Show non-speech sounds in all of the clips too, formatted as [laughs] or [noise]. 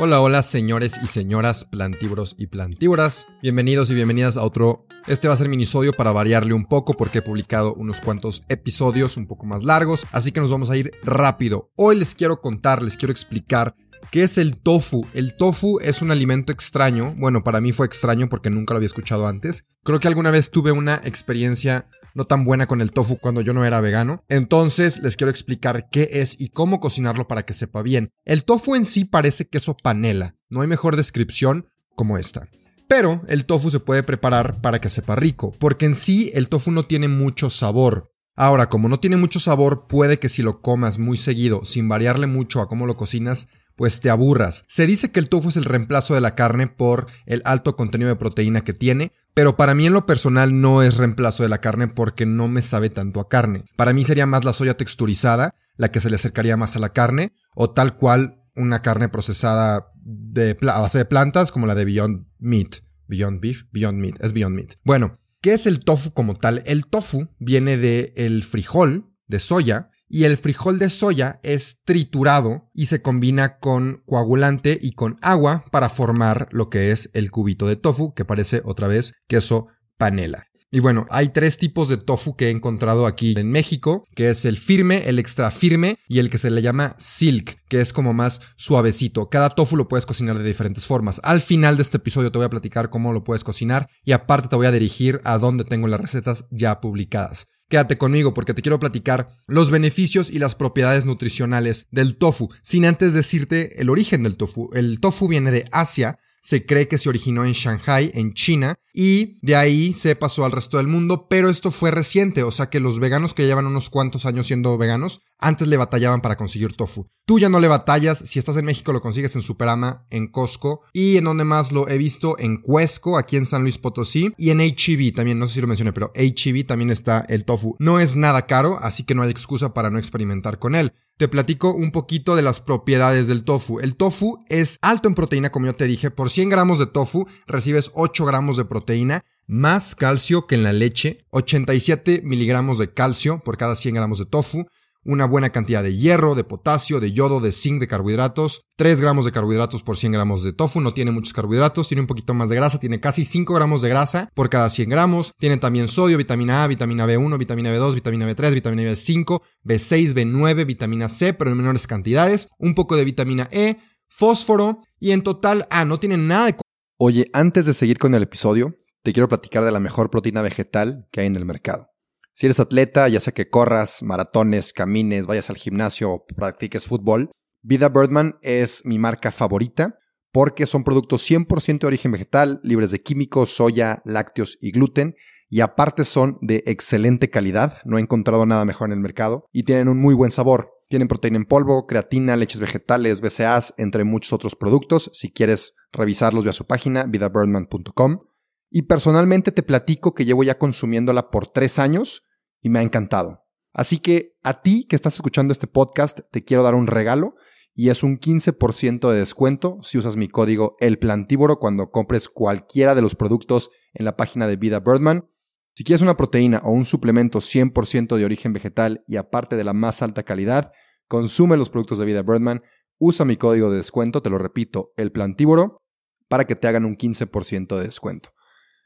Hola, hola señores y señoras plantívoros y plantívoras. Bienvenidos y bienvenidas a otro... Este va a ser minisodio para variarle un poco porque he publicado unos cuantos episodios un poco más largos, así que nos vamos a ir rápido. Hoy les quiero contar, les quiero explicar ¿Qué es el tofu? El tofu es un alimento extraño. Bueno, para mí fue extraño porque nunca lo había escuchado antes. Creo que alguna vez tuve una experiencia no tan buena con el tofu cuando yo no era vegano. Entonces les quiero explicar qué es y cómo cocinarlo para que sepa bien. El tofu en sí parece queso panela. No hay mejor descripción como esta. Pero el tofu se puede preparar para que sepa rico, porque en sí el tofu no tiene mucho sabor. Ahora, como no tiene mucho sabor, puede que si lo comas muy seguido, sin variarle mucho a cómo lo cocinas, pues te aburras. Se dice que el tofu es el reemplazo de la carne por el alto contenido de proteína que tiene, pero para mí en lo personal no es reemplazo de la carne porque no me sabe tanto a carne. Para mí sería más la soya texturizada, la que se le acercaría más a la carne, o tal cual una carne procesada de a base de plantas como la de Beyond Meat. Beyond Beef, Beyond Meat, es Beyond Meat. Bueno, ¿qué es el tofu como tal? El tofu viene del el frijol de soya y el frijol de soya es triturado y se combina con coagulante y con agua para formar lo que es el cubito de tofu, que parece otra vez queso panela. Y bueno, hay tres tipos de tofu que he encontrado aquí en México, que es el firme, el extra firme y el que se le llama silk, que es como más suavecito. Cada tofu lo puedes cocinar de diferentes formas. Al final de este episodio te voy a platicar cómo lo puedes cocinar y aparte te voy a dirigir a donde tengo las recetas ya publicadas. Quédate conmigo porque te quiero platicar los beneficios y las propiedades nutricionales del tofu, sin antes decirte el origen del tofu. El tofu viene de Asia, se cree que se originó en Shanghai, en China, y de ahí se pasó al resto del mundo, pero esto fue reciente, o sea que los veganos que llevan unos cuantos años siendo veganos, antes le batallaban para conseguir tofu. Tú ya no le batallas, si estás en México lo consigues en Superama, en Costco, y en donde más lo he visto, en Cuesco, aquí en San Luis Potosí, y en HEB también, no sé si lo mencioné, pero HEB también está el tofu. No es nada caro, así que no hay excusa para no experimentar con él te platico un poquito de las propiedades del tofu. El tofu es alto en proteína, como yo te dije. Por 100 gramos de tofu recibes 8 gramos de proteína, más calcio que en la leche, 87 miligramos de calcio por cada 100 gramos de tofu, una buena cantidad de hierro, de potasio, de yodo, de zinc, de carbohidratos, 3 gramos de carbohidratos por 100 gramos de tofu, no tiene muchos carbohidratos, tiene un poquito más de grasa, tiene casi 5 gramos de grasa por cada 100 gramos, tiene también sodio, vitamina A, vitamina B1, vitamina B2, vitamina B3, vitamina B5, B6, B9, vitamina C, pero en menores cantidades, un poco de vitamina E, fósforo y en total, ah, no tiene nada de... Oye, antes de seguir con el episodio, te quiero platicar de la mejor proteína vegetal que hay en el mercado. Si eres atleta, ya sea que corras, maratones, camines, vayas al gimnasio o practiques fútbol, Vida Birdman es mi marca favorita porque son productos 100% de origen vegetal, libres de químicos, soya, lácteos y gluten, y aparte son de excelente calidad, no he encontrado nada mejor en el mercado, y tienen un muy buen sabor. Tienen proteína en polvo, creatina, leches vegetales, BCAAs, entre muchos otros productos. Si quieres revisarlos, ve a su página, vidabirdman.com. Y personalmente te platico que llevo ya consumiéndola por tres años y me ha encantado. Así que a ti que estás escuchando este podcast, te quiero dar un regalo y es un 15% de descuento si usas mi código El Plantívoro cuando compres cualquiera de los productos en la página de Vida Birdman. Si quieres una proteína o un suplemento 100% de origen vegetal y aparte de la más alta calidad, consume los productos de Vida Birdman, usa mi código de descuento, te lo repito, El Plantívoro, para que te hagan un 15% de descuento.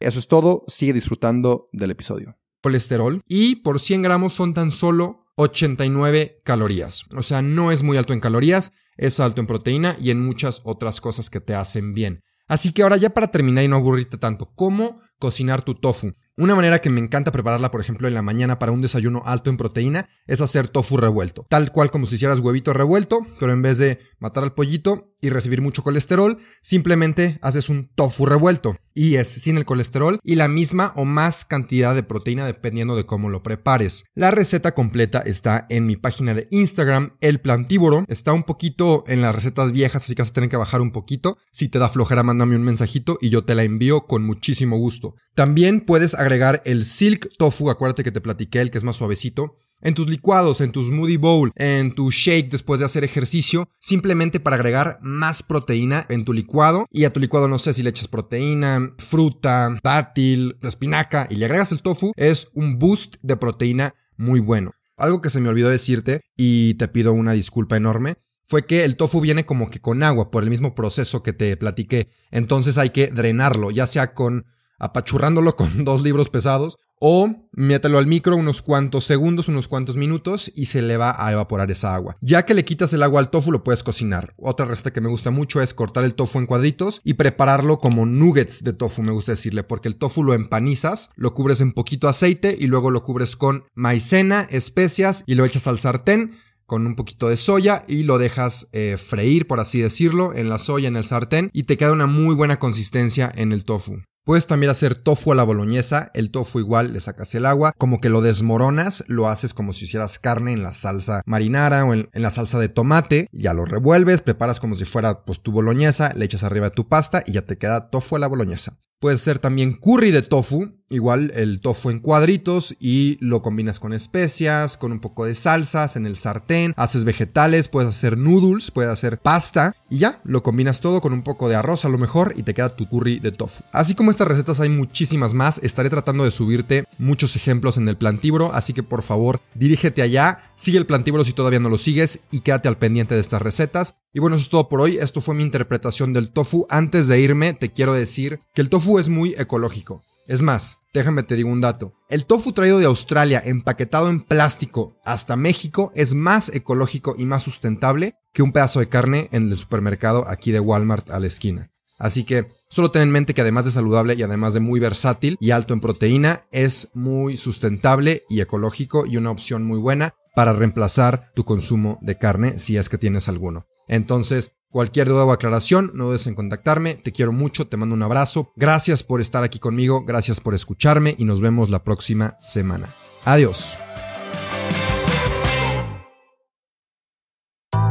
Eso es todo, sigue disfrutando del episodio. Colesterol y por 100 gramos son tan solo 89 calorías. O sea, no es muy alto en calorías, es alto en proteína y en muchas otras cosas que te hacen bien. Así que ahora ya para terminar y no aburrirte tanto, ¿cómo cocinar tu tofu? Una manera que me encanta prepararla, por ejemplo, en la mañana para un desayuno alto en proteína es hacer tofu revuelto. Tal cual como si hicieras huevito revuelto, pero en vez de matar al pollito y recibir mucho colesterol, simplemente haces un tofu revuelto. Y es sin el colesterol y la misma o más cantidad de proteína dependiendo de cómo lo prepares. La receta completa está en mi página de Instagram, El Plantívoro. Está un poquito en las recetas viejas, así que vas a tener que bajar un poquito. Si te da flojera, mándame un mensajito y yo te la envío con muchísimo gusto. También puedes agregar el silk tofu, acuérdate que te platiqué el que es más suavecito, en tus licuados, en tu smoothie bowl, en tu shake después de hacer ejercicio, simplemente para agregar más proteína en tu licuado. Y a tu licuado no sé si le echas proteína, fruta, dátil, espinaca y le agregas el tofu, es un boost de proteína muy bueno. Algo que se me olvidó decirte y te pido una disculpa enorme fue que el tofu viene como que con agua por el mismo proceso que te platiqué. Entonces hay que drenarlo, ya sea con apachurrándolo [laughs] con dos libros pesados o mételo al micro unos cuantos segundos, unos cuantos minutos y se le va a evaporar esa agua. Ya que le quitas el agua al tofu lo puedes cocinar. Otra receta que me gusta mucho es cortar el tofu en cuadritos y prepararlo como nuggets de tofu, me gusta decirle, porque el tofu lo empanizas, lo cubres en poquito aceite y luego lo cubres con maicena, especias y lo echas al sartén con un poquito de soya y lo dejas eh, freír, por así decirlo, en la soya, en el sartén y te queda una muy buena consistencia en el tofu. Puedes también hacer tofu a la boloñesa, el tofu igual le sacas el agua, como que lo desmoronas, lo haces como si hicieras carne en la salsa marinara o en, la salsa de tomate, ya lo revuelves, preparas como si fuera pues tu boloñesa, le echas arriba de tu pasta y ya te queda tofu a la boloñesa. Puede ser también curry de tofu, igual el tofu en cuadritos y lo combinas con especias, con un poco de salsas en el sartén, haces vegetales, puedes hacer noodles, puedes hacer pasta y ya, lo combinas todo con un poco de arroz a lo mejor y te queda tu curry de tofu. Así como estas recetas hay muchísimas más, estaré tratando de subirte muchos ejemplos en el plantibro, así que por favor dirígete allá, sigue el plantibro si todavía no lo sigues y quédate al pendiente de estas recetas. Y bueno, eso es todo por hoy. Esto fue mi interpretación del tofu. Antes de irme, te quiero decir que el es muy ecológico. Es más, déjame te digo un dato. El tofu traído de Australia, empaquetado en plástico hasta México, es más ecológico y más sustentable que un pedazo de carne en el supermercado aquí de Walmart a la esquina. Así que solo ten en mente que además de saludable y además de muy versátil y alto en proteína, es muy sustentable y ecológico y una opción muy buena para reemplazar tu consumo de carne si es que tienes alguno. Entonces, cualquier duda o aclaración, no dudes en contactarme. Te quiero mucho, te mando un abrazo. Gracias por estar aquí conmigo, gracias por escucharme y nos vemos la próxima semana. Adiós.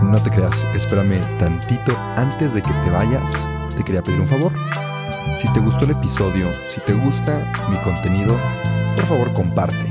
No te creas, espérame tantito antes de que te vayas. Te quería pedir un favor. Si te gustó el episodio, si te gusta mi contenido, por favor comparte